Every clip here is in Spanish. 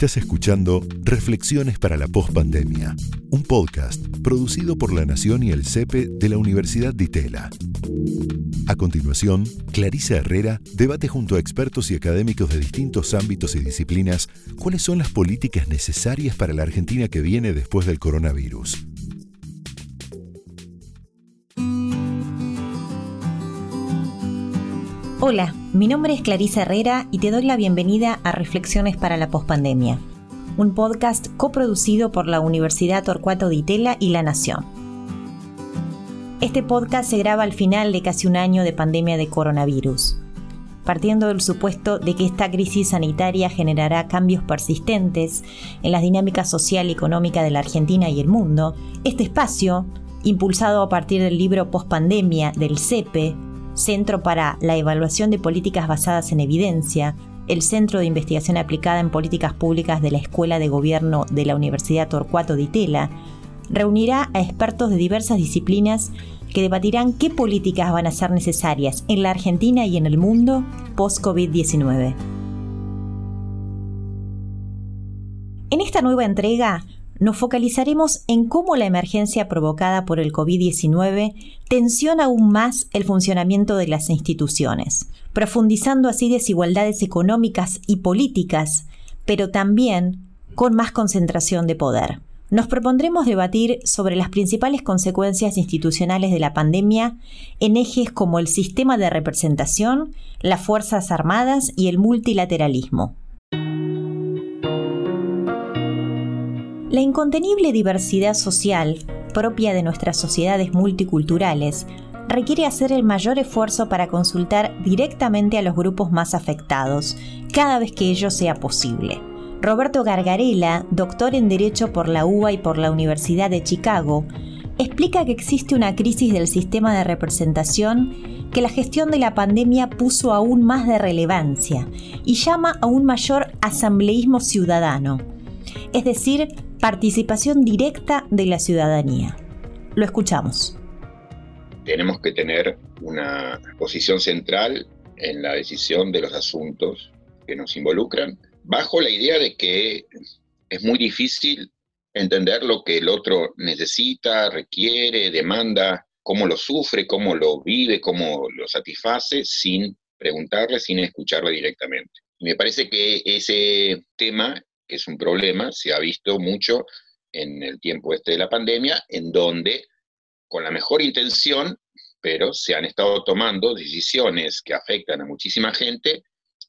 Estás escuchando Reflexiones para la Postpandemia, un podcast producido por La Nación y el CEPE de la Universidad de Itela. A continuación, Clarisa Herrera debate junto a expertos y académicos de distintos ámbitos y disciplinas cuáles son las políticas necesarias para la Argentina que viene después del coronavirus. Hola, mi nombre es Clarisa Herrera y te doy la bienvenida a Reflexiones para la Postpandemia, un podcast coproducido por la Universidad Torcuato Di Itela y La Nación. Este podcast se graba al final de casi un año de pandemia de coronavirus. Partiendo del supuesto de que esta crisis sanitaria generará cambios persistentes en la dinámica social y económica de la Argentina y el mundo, este espacio, impulsado a partir del libro Postpandemia del CEPE, Centro para la Evaluación de Políticas Basadas en Evidencia, el Centro de Investigación Aplicada en Políticas Públicas de la Escuela de Gobierno de la Universidad Torcuato Di Tella, reunirá a expertos de diversas disciplinas que debatirán qué políticas van a ser necesarias en la Argentina y en el mundo post-COVID-19. En esta nueva entrega nos focalizaremos en cómo la emergencia provocada por el COVID-19 tensiona aún más el funcionamiento de las instituciones, profundizando así desigualdades económicas y políticas, pero también con más concentración de poder. Nos propondremos debatir sobre las principales consecuencias institucionales de la pandemia en ejes como el sistema de representación, las Fuerzas Armadas y el multilateralismo. La incontenible diversidad social, propia de nuestras sociedades multiculturales, requiere hacer el mayor esfuerzo para consultar directamente a los grupos más afectados, cada vez que ello sea posible. Roberto Gargarella, doctor en Derecho por la UBA y por la Universidad de Chicago, explica que existe una crisis del sistema de representación que la gestión de la pandemia puso aún más de relevancia y llama a un mayor asambleísmo ciudadano, es decir, participación directa de la ciudadanía. Lo escuchamos. Tenemos que tener una posición central en la decisión de los asuntos que nos involucran, bajo la idea de que es muy difícil entender lo que el otro necesita, requiere, demanda, cómo lo sufre, cómo lo vive, cómo lo satisface, sin preguntarle, sin escucharle directamente. me parece que ese tema que es un problema, se ha visto mucho en el tiempo este de la pandemia, en donde con la mejor intención, pero se han estado tomando decisiones que afectan a muchísima gente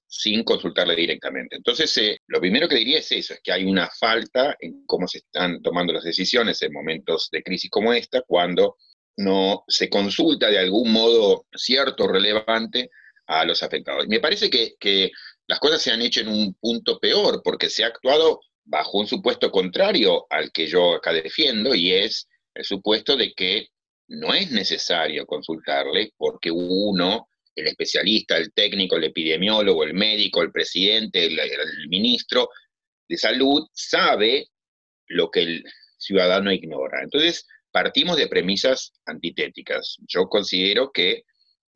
sin consultarle directamente. Entonces, eh, lo primero que diría es eso, es que hay una falta en cómo se están tomando las decisiones en momentos de crisis como esta, cuando no se consulta de algún modo cierto, relevante a los afectados. Me parece que, que las cosas se han hecho en un punto peor, porque se ha actuado bajo un supuesto contrario al que yo acá defiendo, y es el supuesto de que no es necesario consultarle porque uno, el especialista, el técnico, el epidemiólogo, el médico, el presidente, el, ministro de salud, sabe lo que el ciudadano ignora. Entonces, partimos de premisas antitéticas. Yo considero que,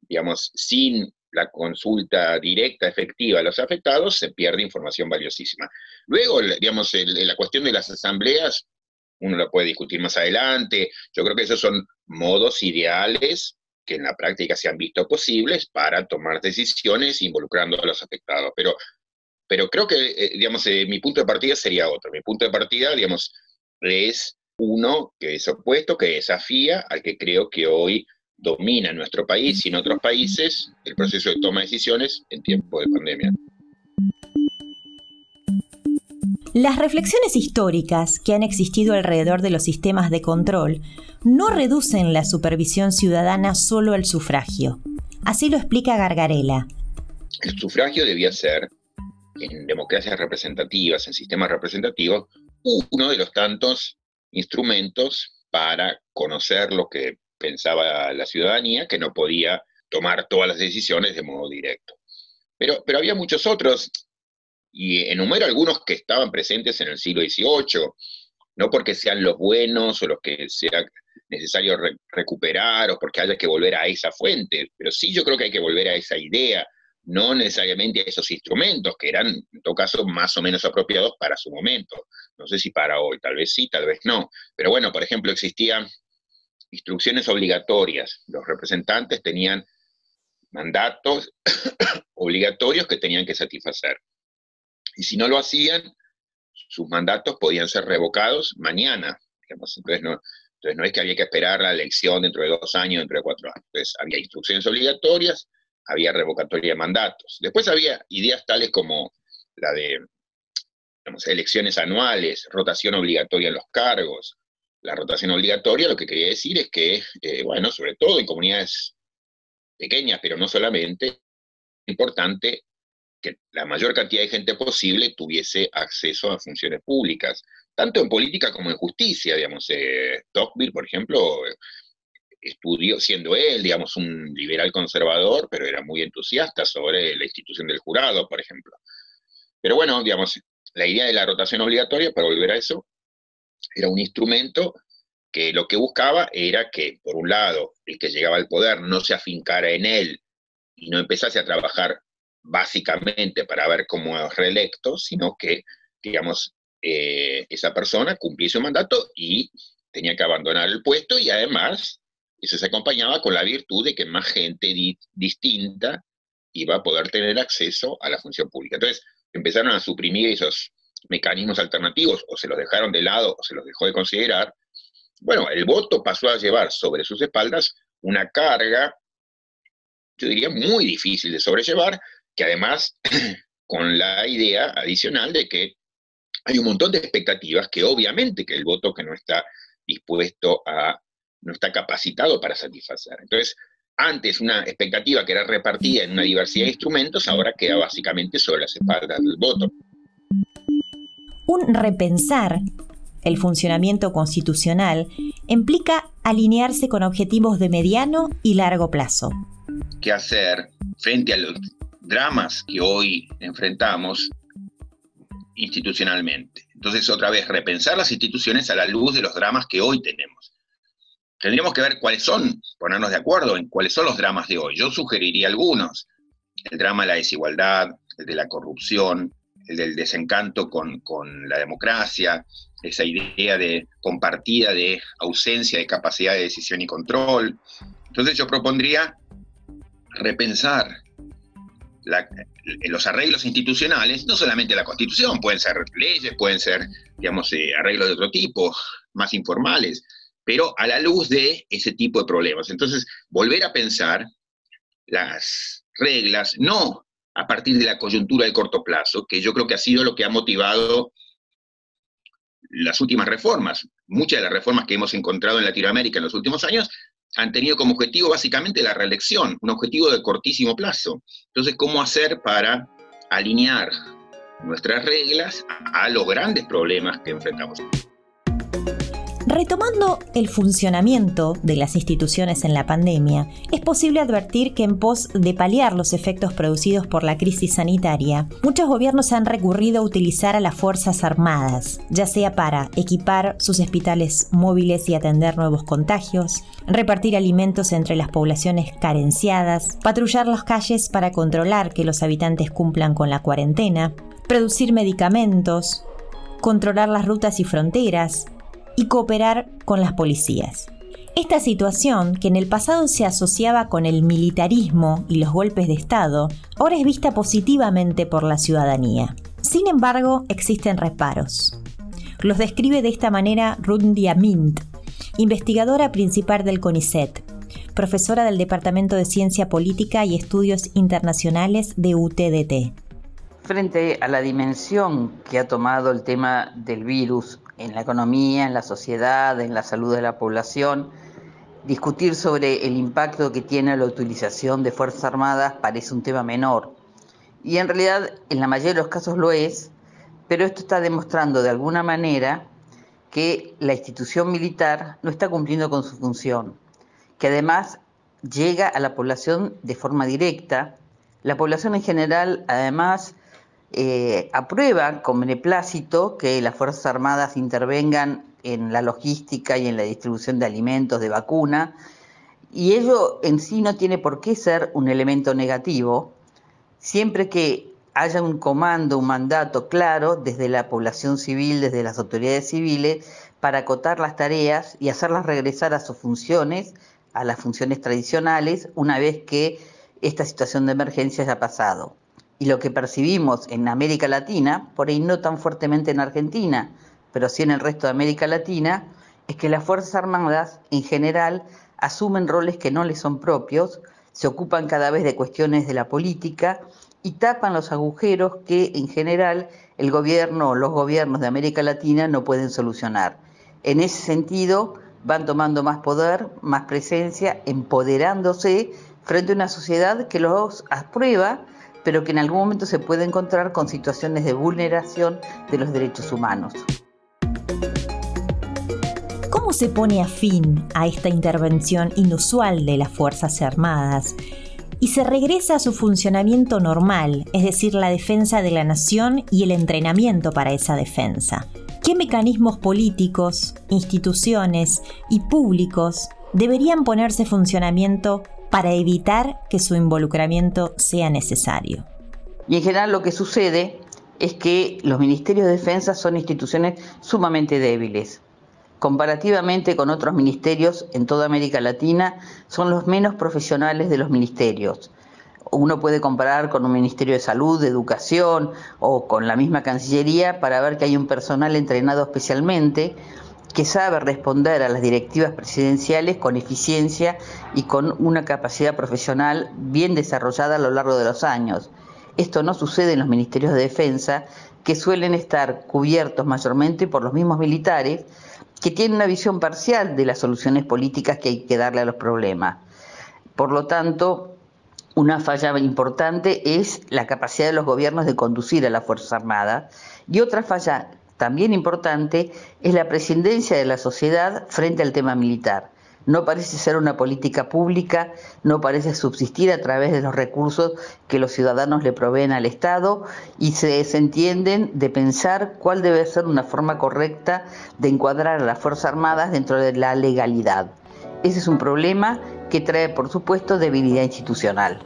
digamos, sin la consulta directa, efectiva a los afectados, se pierde información valiosísima. Luego, digamos, la cuestión de las asambleas, uno la puede discutir más adelante. Yo creo que esos son modos ideales que en la práctica se han visto posibles para tomar decisiones involucrando a los afectados. Pero, pero creo que, eh, digamos, eh, mi punto de partida sería otro. Mi punto de partida, digamos, es uno que es opuesto, que desafía al que creo que hoy domina en nuestro país y en otros países el proceso de toma de decisiones en tiempo de pandemia. Las reflexiones históricas que han existido alrededor de los sistemas de control no reducen la supervisión ciudadana solo al sufragio. Así lo explica Gargarela. El sufragio debía ser, en democracias representativas, en sistemas representativos, uno de los tantos instrumentos para conocer lo que pensaba la ciudadanía que no podía tomar todas las decisiones de modo directo. Pero, pero había muchos otros, y enumero algunos que estaban presentes en el siglo XVIII, no porque sean los buenos o los que sea necesario recuperar o porque haya que volver a esa fuente, pero sí yo creo que hay que volver a esa idea no necesariamente a esos instrumentos, que eran en todo caso más o menos apropiados para su momento. No sé si para hoy, tal vez sí, tal vez no. Pero bueno, por ejemplo, existían instrucciones obligatorias. Los representantes tenían mandatos obligatorios que tenían que satisfacer. Y si no lo hacían, sus mandatos podían ser revocados mañana. Entonces, no, es que había que esperar la elección dentro de dos años, dentro de cuatro años. Entonces había instrucciones obligatorias, había revocatoria de mandatos. Después había ideas tales como la de elecciones anuales, rotación obligatoria en los cargos. La rotación obligatoria lo que quería decir es que, eh, bueno, sobre todo en comunidades pequeñas, pero no solamente, es importante que la mayor cantidad de gente posible tuviese acceso a funciones públicas, tanto en política como en justicia, digamos. Eh, por ejemplo, estudió, siendo él, digamos, un liberal conservador, pero era muy entusiasta sobre la institución del jurado, por ejemplo. Pero bueno, digamos, la idea de la rotación obligatoria, para volver a eso, era un instrumento que lo que buscaba era que, por un lado, el que llegaba al poder no se afincara en él y no empezase a trabajar básicamente para ver cómo es reelecto, sino que, digamos, eh, esa persona cumpliese su mandato y tenía que abandonar el puesto y además eso se acompañaba con la virtud de que más gente distinta iba a poder tener acceso a la función pública. Entonces empezaron a suprimir esos mecanismos alternativos, o se los dejaron de lado, o se los dejó de considerar. Bueno, el voto pasó a llevar sobre sus espaldas una carga, yo diría, muy difícil de sobrellevar, que además con la idea adicional de que hay un montón de expectativas que obviamente que el voto que no está dispuesto a no está capacitado para satisfacer. Entonces, antes una expectativa que era repartida en una diversidad de instrumentos, ahora queda básicamente sobre las espaldas del voto. Un repensar el funcionamiento constitucional implica alinearse con objetivos de mediano y largo plazo. ¿Qué hacer frente a los dramas que hoy enfrentamos institucionalmente? Entonces, otra vez, repensar las instituciones a la luz de los dramas que hoy tenemos tendríamos que ver cuáles son, ponernos de acuerdo en cuáles son los dramas de hoy. Yo sugeriría algunos. El drama de la desigualdad, el de la corrupción, el del desencanto con, la democracia, esa idea de compartida de ausencia de capacidad de decisión y control. Entonces yo propondría repensar los arreglos institucionales, no solamente la constitución, pueden ser leyes, pueden ser, digamos, eh, arreglos de otro tipo, más informales, pero a la luz de ese tipo de problemas. Entonces, volver a pensar las reglas, no a partir de la coyuntura de corto plazo, que yo creo que ha sido lo que ha motivado las últimas reformas. Muchas de las reformas que hemos encontrado en Latinoamérica en los últimos años han tenido como objetivo básicamente la reelección, un objetivo de cortísimo plazo. Entonces, ¿cómo hacer para alinear nuestras reglas a los grandes problemas que enfrentamos? Retomando el funcionamiento de las instituciones en la pandemia, es posible advertir que en pos de paliar los efectos producidos por la crisis sanitaria, muchos gobiernos han recurrido a utilizar a las Fuerzas Armadas, ya sea para equipar sus hospitales móviles y atender nuevos contagios, repartir alimentos entre las poblaciones carenciadas, patrullar las calles para controlar que los habitantes cumplan con la cuarentena, producir medicamentos, controlar las rutas y fronteras, y cooperar con las policías. Esta situación, que en el pasado se asociaba con el militarismo y los golpes de Estado, ahora es vista positivamente por la ciudadanía. Sin embargo, existen reparos. Los describe de esta manera Rundia Mint, investigadora principal del CONICET, profesora del Departamento de Ciencia Política y Estudios Internacionales de UTDT. Frente a la dimensión que ha tomado el tema del virus en la economía, en la sociedad, en la salud de la población. Discutir sobre el impacto que tiene la utilización de Fuerzas Armadas parece un tema menor. Y en realidad en la mayoría de los casos lo es, pero esto está demostrando de alguna manera que la institución militar no está cumpliendo con su función, que además llega a la población de forma directa. La población en general además eh, aprueba con beneplácito que las Fuerzas Armadas intervengan en la logística y en la distribución de alimentos, de vacuna, y ello en sí no tiene por qué ser un elemento negativo siempre que haya un comando, un mandato claro desde la población civil, desde las autoridades civiles, para acotar las tareas y hacerlas regresar a sus funciones, a las funciones tradicionales, una vez que esta situación de emergencia haya pasado. Y lo que percibimos en América Latina, por ahí no tan fuertemente en Argentina, pero sí en el resto de América Latina, es que las Fuerzas Armadas en general asumen roles que no les son propios, se ocupan cada vez de cuestiones de la política y tapan los agujeros que en general el gobierno o los gobiernos de América Latina no pueden solucionar. En ese sentido, van tomando más poder, más presencia, empoderándose frente a una sociedad que los aprueba, pero que en algún momento se puede encontrar con situaciones de vulneración de los derechos humanos. ¿Cómo se pone a fin a esta intervención inusual de las Fuerzas Armadas? y se regresa a su funcionamiento normal, es decir, la defensa de la nación y el entrenamiento para esa defensa. ¿Qué mecanismos políticos, instituciones y públicos deberían ponerse en funcionamiento para evitar que su involucramiento sea necesario? Y en general lo que sucede es que los ministerios de defensa son instituciones sumamente débiles comparativamente con otros ministerios en toda América Latina, son los menos profesionales de los ministerios. Uno puede comparar con un Ministerio de Salud, de Educación o con la misma Cancillería para ver que hay un personal entrenado especialmente que sabe responder a las directivas presidenciales con eficiencia y con una capacidad profesional bien desarrollada a lo largo de los años. Esto no sucede en los ministerios de defensa, que suelen estar cubiertos mayormente por los mismos militares, que tiene una visión parcial de las soluciones políticas que hay que darle a los problemas. Por lo tanto, una falla importante es la capacidad de los gobiernos de conducir a las Fuerzas Armadas y otra falla también importante es la prescindencia de la sociedad frente al tema militar no parece ser una política pública, no parece subsistir a través de los recursos que los ciudadanos le proveen al Estado y se desentienden de pensar cuál debe ser una forma correcta de encuadrar a las Fuerzas Armadas dentro de la legalidad. Ese es un problema que trae, por supuesto, debilidad institucional.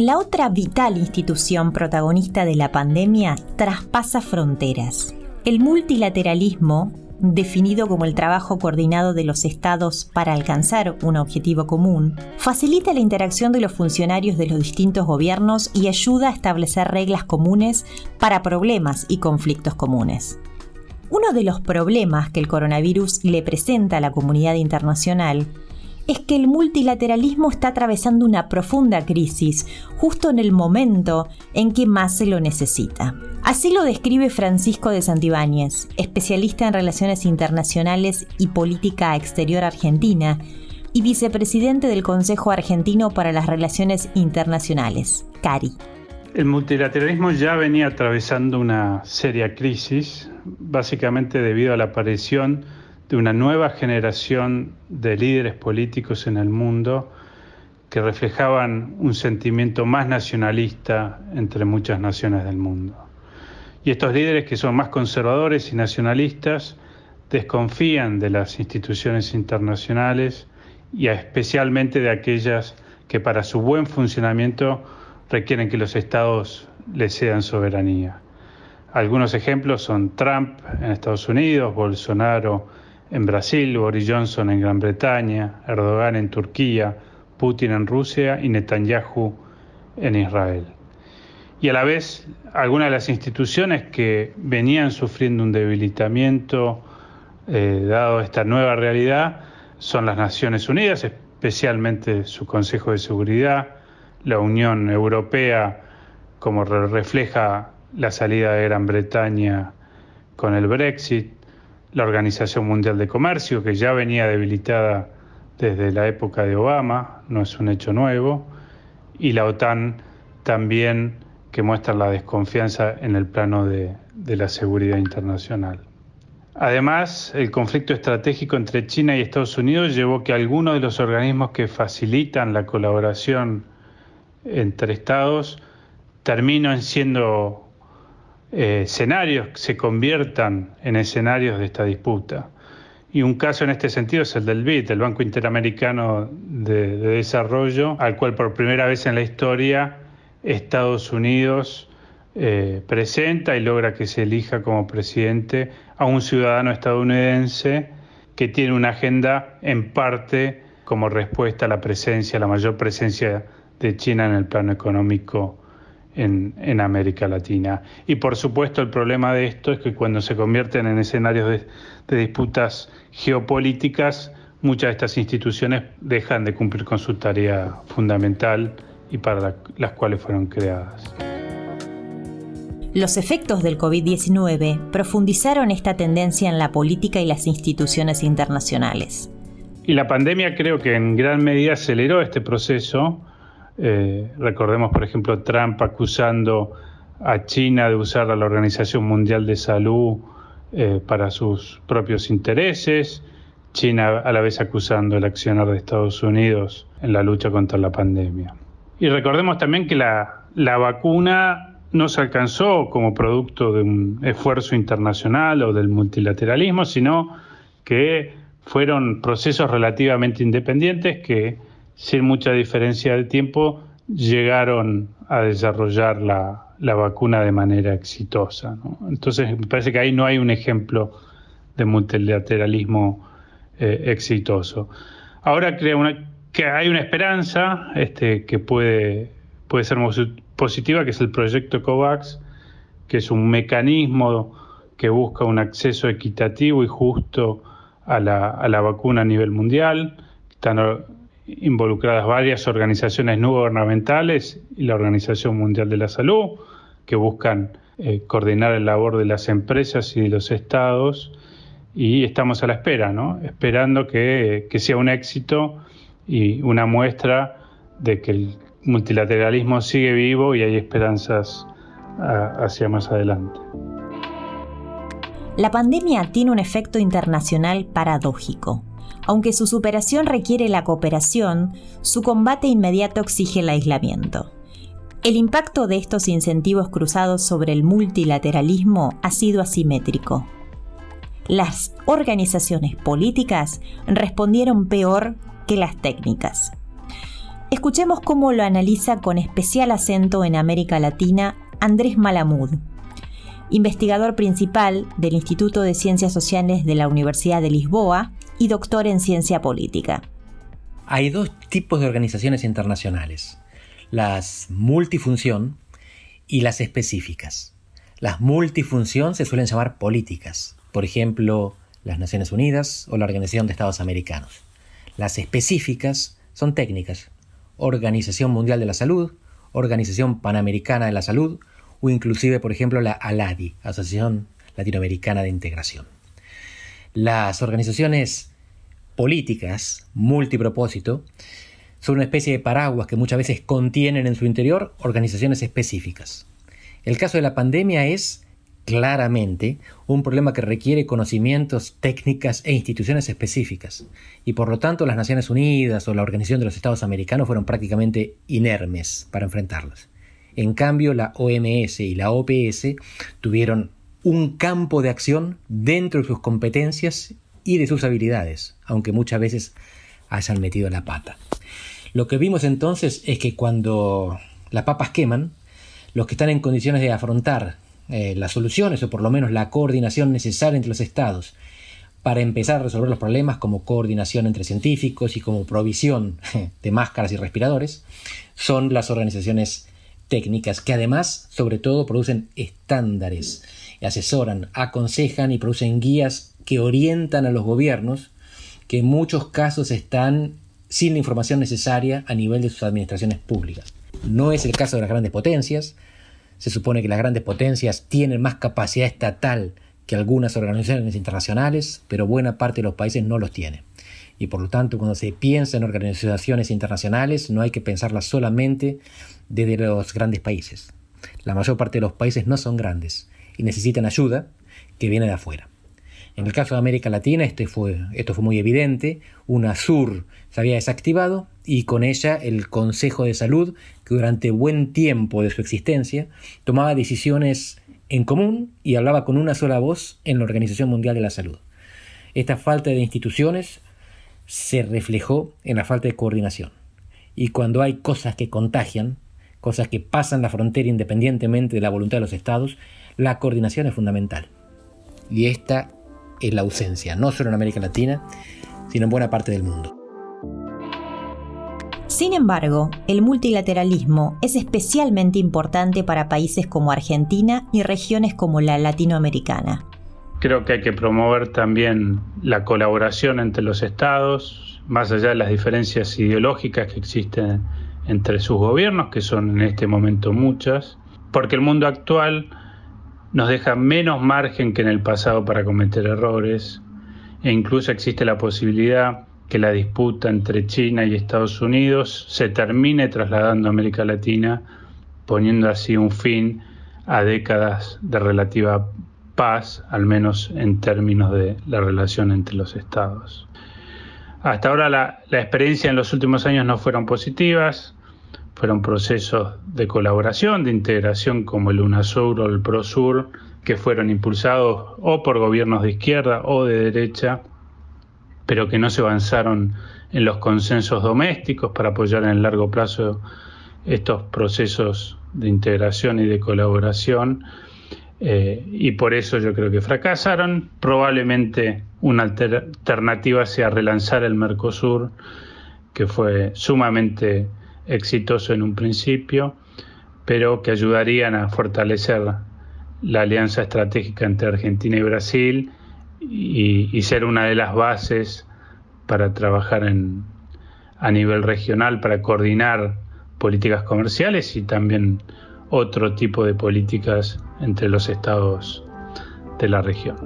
La otra vital institución protagonista de la pandemia traspasa fronteras el multilateralismo, definido como el trabajo coordinado de los estados para alcanzar un objetivo común, facilita la interacción de los funcionarios de los distintos gobiernos y ayuda a establecer reglas comunes para problemas y conflictos comunes. Uno de los problemas que el coronavirus le presenta a la comunidad internacional es que el multilateralismo está atravesando una profunda crisis justo en el momento en que más se lo necesita. Así lo describe Francisco de Santibáñez, especialista en relaciones internacionales y política exterior argentina y vicepresidente del Consejo Argentino para las Relaciones Internacionales, CARI. El multilateralismo ya venía atravesando una seria crisis, básicamente debido a la aparición de una nueva generación de líderes políticos en el mundo que reflejaban un sentimiento más nacionalista entre muchas naciones del mundo. Y estos líderes que son más conservadores y nacionalistas desconfían de las instituciones internacionales y especialmente de aquellas que para su buen funcionamiento requieren que los estados les cedan soberanía. Algunos ejemplos son Trump en Estados Unidos, Bolsonaro en Brasil, Boris Johnson en Gran Bretaña, Erdogan en Turquía, Putin en Rusia y Netanyahu en Israel. Y a la vez, algunas de las instituciones que venían sufriendo un debilitamiento eh, dado esta nueva realidad son las Naciones Unidas, especialmente su Consejo de Seguridad, la Unión Europea, como refleja la salida de Gran Bretaña con el Brexit, la Organización Mundial de Comercio, que ya venía debilitada desde la época de Obama, no es un hecho nuevo, y la OTAN también que muestra la desconfianza en el plano de, de la seguridad internacional. Además, el conflicto estratégico entre China y Estados Unidos llevó que algunos de los organismos que facilitan la colaboración entre estados terminan siendo escenarios se conviertan en escenarios de esta disputa. Y un caso en este sentido es el del BID, el Banco Interamericano de, Desarrollo, al cual por primera vez en la historia Estados Unidos eh, presenta y logra que se elija como presidente a un ciudadano estadounidense que tiene una agenda en parte como respuesta a la presencia, la mayor presencia de China en el plano económico en, América Latina. Y por supuesto el problema de esto es que cuando se convierten en escenarios de, disputas geopolíticas, muchas de estas instituciones dejan de cumplir con su tarea fundamental y para las cuales fueron creadas. Los efectos del COVID-19 profundizaron esta tendencia en la política y las instituciones internacionales. Y la pandemia creo que en gran medida aceleró este proceso eh, recordemos, por ejemplo, Trump acusando a China de usar a la Organización Mundial de Salud eh, para sus propios intereses, China a la vez acusando el accionar de Estados Unidos en la lucha contra la pandemia. Y recordemos también que la, la vacuna no se alcanzó como producto de un esfuerzo internacional o del multilateralismo, sino que fueron procesos relativamente independientes que sin mucha diferencia de tiempo, llegaron a desarrollar la, vacuna de manera exitosa. Entonces, me parece que ahí no hay un ejemplo de multilateralismo eh, exitoso. Ahora creo que hay una esperanza este, que puede, puede ser positiva, que es el proyecto COVAX, que es un mecanismo que busca un acceso equitativo y justo a la, a la vacuna a nivel mundial. Están involucradas varias organizaciones no gubernamentales y la Organización Mundial de la Salud, que buscan eh, coordinar el labor de las empresas y de los estados, y estamos a la espera, ¿no? esperando que, sea un éxito y una muestra de que el multilateralismo sigue vivo y hay esperanzas hacia más adelante. La pandemia tiene un efecto internacional paradójico. Aunque su superación requiere la cooperación, su combate inmediato exige el aislamiento. El impacto de estos incentivos cruzados sobre el multilateralismo ha sido asimétrico. Las organizaciones políticas respondieron peor que las técnicas. Escuchemos cómo lo analiza con especial acento en América Latina Andrés Malamud, investigador principal del Instituto de Ciencias Sociales de la Universidad de Lisboa y doctor en ciencia política. Hay dos tipos de organizaciones internacionales, las multifunción y las específicas. Las multifunción se suelen llamar políticas, por ejemplo, las Naciones Unidas o la Organización de Estados Americanos. Las específicas son técnicas, Organización Mundial de la Salud, Organización Panamericana de la Salud o inclusive, por ejemplo, la ALADI, Asociación Latinoamericana de Integración. Las organizaciones políticas multipropósito son una especie de paraguas que muchas veces contienen en su interior organizaciones específicas. El caso de la pandemia es claramente un problema que requiere conocimientos, técnicas e instituciones específicas, y por lo tanto las Naciones Unidas o la Organización de los Estados Americanos fueron prácticamente inermes para enfrentarlas. En cambio, la OMS y la OPS tuvieron un campo de acción dentro de sus competencias y de sus habilidades, aunque muchas veces hayan metido la pata. Lo que vimos entonces es que cuando las papas queman, los que están en condiciones de afrontar eh, las soluciones o por lo menos la coordinación necesaria entre los estados para empezar a resolver los problemas como coordinación entre científicos y como provisión de máscaras y respiradores, son las organizaciones técnicas que además sobre todo producen estándares, asesoran, aconsejan y producen guías que orientan a los gobiernos que en muchos casos están sin la información necesaria a nivel de sus administraciones públicas. No es el caso de las grandes potencias. Se supone que las grandes potencias tienen más capacidad estatal que algunas organizaciones internacionales, pero buena parte de los países no los tiene. Y por lo tanto, cuando se piensa en organizaciones internacionales, no hay que pensarlas solamente desde los grandes países. La mayor parte de los países no son grandes y necesitan ayuda que viene de afuera. En el caso de América Latina este fue, esto fue muy evidente. UNASUR se había desactivado y con ella el Consejo de Salud, que durante buen tiempo de su existencia tomaba decisiones en común y hablaba con una sola voz en la Organización Mundial de la Salud. Esta falta de instituciones se reflejó en la falta de coordinación. Y cuando hay cosas que contagian, cosas que pasan la frontera independientemente de la voluntad de los estados, la coordinación es fundamental. Y esta es la ausencia, no solo en América Latina, sino en buena parte del mundo. Sin embargo, el multilateralismo es especialmente importante para países como Argentina y regiones como la latinoamericana. Creo que hay que promover también la colaboración entre los estados, más allá de las diferencias ideológicas que existen entre sus gobiernos, que son en este momento muchas, porque el mundo actual nos deja menos margen que en el pasado para cometer errores e incluso existe la posibilidad que la disputa entre China y Estados Unidos se termine trasladando a América Latina, poniendo así un fin a décadas de relativa paz, al menos en términos de la relación entre los estados. Hasta ahora la, experiencia en los últimos años no fueron positivas, fueron procesos de colaboración, de integración como el UNASUR o el PROSUR, que fueron impulsados o por gobiernos de izquierda o de derecha, pero que no se avanzaron en los consensos domésticos para apoyar en el largo plazo estos procesos de integración y de colaboración. Eh, y por eso yo creo que fracasaron. Probablemente una alternativa sea relanzar el Mercosur, que fue sumamente exitoso en un principio, pero que ayudarían a fortalecer la alianza estratégica entre Argentina y Brasil y, ser una de las bases para trabajar en, a nivel regional, para coordinar políticas comerciales y también otro tipo de políticas entre los estados de la región.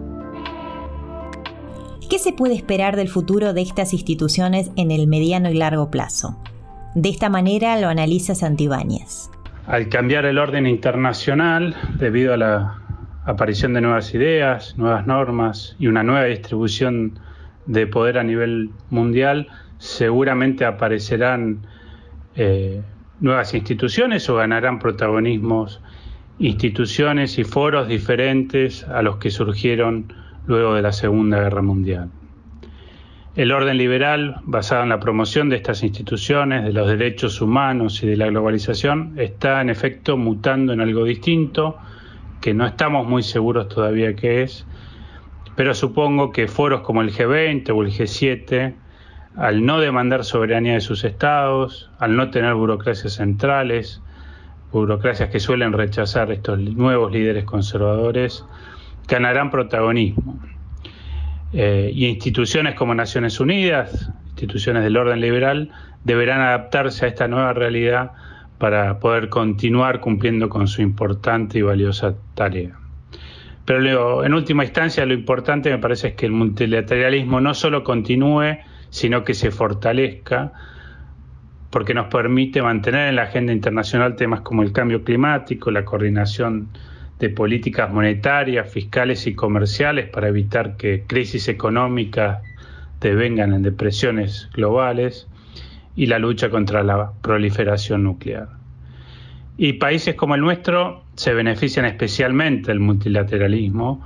¿Qué se puede esperar del futuro de estas instituciones en el mediano y largo plazo? De esta manera lo analiza Santibáñez. Al cambiar el orden internacional, debido a la aparición de nuevas ideas, nuevas normas y una nueva distribución de poder a nivel mundial, seguramente aparecerán eh, nuevas instituciones o ganarán protagonismos instituciones y foros diferentes a los que surgieron luego de la Segunda Guerra Mundial. El orden liberal, basado en la promoción de estas instituciones, de los derechos humanos y de la globalización, está en efecto mutando en algo distinto, que no estamos muy seguros todavía qué es, pero supongo que foros como el G20 o el G7, al no demandar soberanía de sus estados, al no tener burocracias centrales, burocracias que suelen rechazar estos nuevos líderes conservadores, ganarán protagonismo. Eh, y instituciones como Naciones Unidas, instituciones del orden liberal, deberán adaptarse a esta nueva realidad para poder continuar cumpliendo con su importante y valiosa tarea. Pero en última instancia lo importante me parece es que el multilateralismo no solo continúe, sino que se fortalezca, porque nos permite mantener en la agenda internacional temas como el cambio climático, la coordinación de políticas monetarias, fiscales y comerciales para evitar que crisis económicas devengan en depresiones globales y la lucha contra la proliferación nuclear. Y países como el nuestro se benefician especialmente del multilateralismo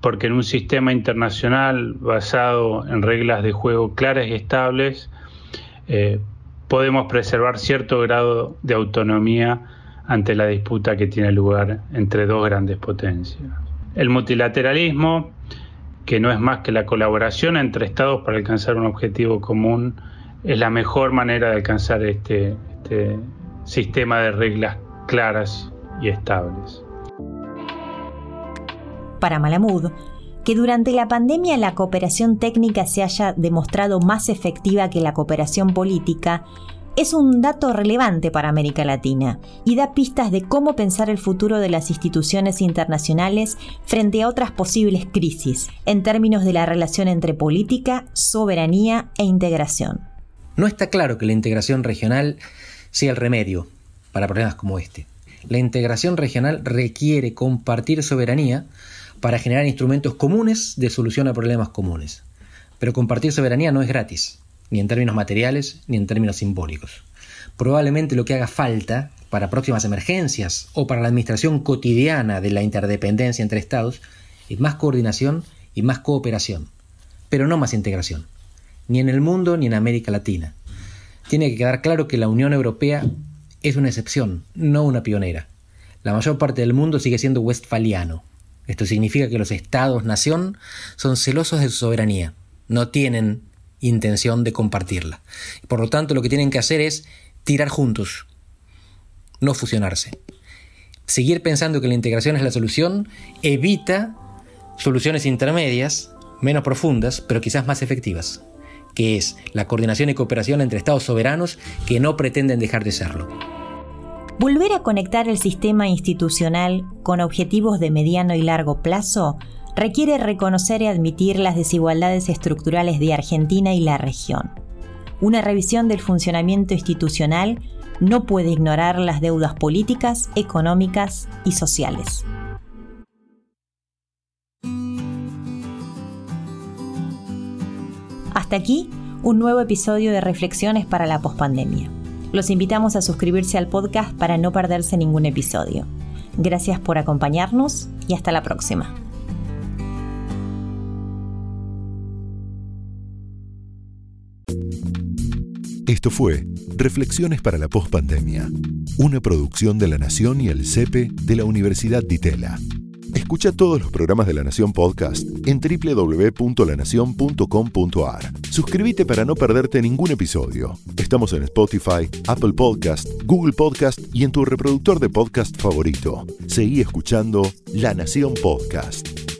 porque en un sistema internacional basado en reglas de juego claras y estables eh, podemos preservar cierto grado de autonomía ante la disputa que tiene lugar entre dos grandes potencias. El multilateralismo, que no es más que la colaboración entre estados para alcanzar un objetivo común, es la mejor manera de alcanzar este, este sistema de reglas claras y estables. Para Malamud, que durante la pandemia la cooperación técnica se haya demostrado más efectiva que la cooperación política, es un dato relevante para América Latina y da pistas de cómo pensar el futuro de las instituciones internacionales frente a otras posibles crisis en términos de la relación entre política, soberanía e integración. No está claro que la integración regional sea el remedio para problemas como este. La integración regional requiere compartir soberanía para generar instrumentos comunes de solución a problemas comunes. Pero compartir soberanía no es gratis ni en términos materiales, ni en términos simbólicos. Probablemente lo que haga falta para próximas emergencias o para la administración cotidiana de la interdependencia entre estados es más coordinación y más cooperación. pero no más integración, ni en el mundo ni en América Latina. Tiene que quedar claro que la Unión Europea es una excepción, no una pionera. La mayor parte del mundo sigue siendo westfaliano. Esto significa que los estados-nación son celosos de su soberanía, no tienen intención de compartirla. Por lo tanto, lo que tienen que hacer es tirar juntos, no fusionarse. Seguir pensando que la integración es la solución evita soluciones intermedias, menos profundas, pero quizás más efectivas, que es la coordinación y cooperación entre estados soberanos que no pretenden dejar de serlo. Volver a conectar el sistema institucional con objetivos de mediano y largo plazo requiere reconocer y admitir las desigualdades estructurales de Argentina y la región. Una revisión del funcionamiento institucional no puede ignorar las deudas políticas, económicas y sociales. Hasta aquí un nuevo episodio de Reflexiones para la Pospandemia. Los invitamos a suscribirse al podcast para no perderse ningún episodio. Gracias por acompañarnos y hasta la próxima. Esto fue Reflexiones para la Postpandemia, una producción de La Nación y el CEPE de la Universidad de Itela. Escucha todos los programas de La Nación Podcast en www.lanacion.com.ar. Suscríbete para no perderte ningún episodio. Estamos en Spotify, Apple Podcast, Google Podcast y en tu reproductor de podcast favorito. Seguí escuchando La Nación Podcast.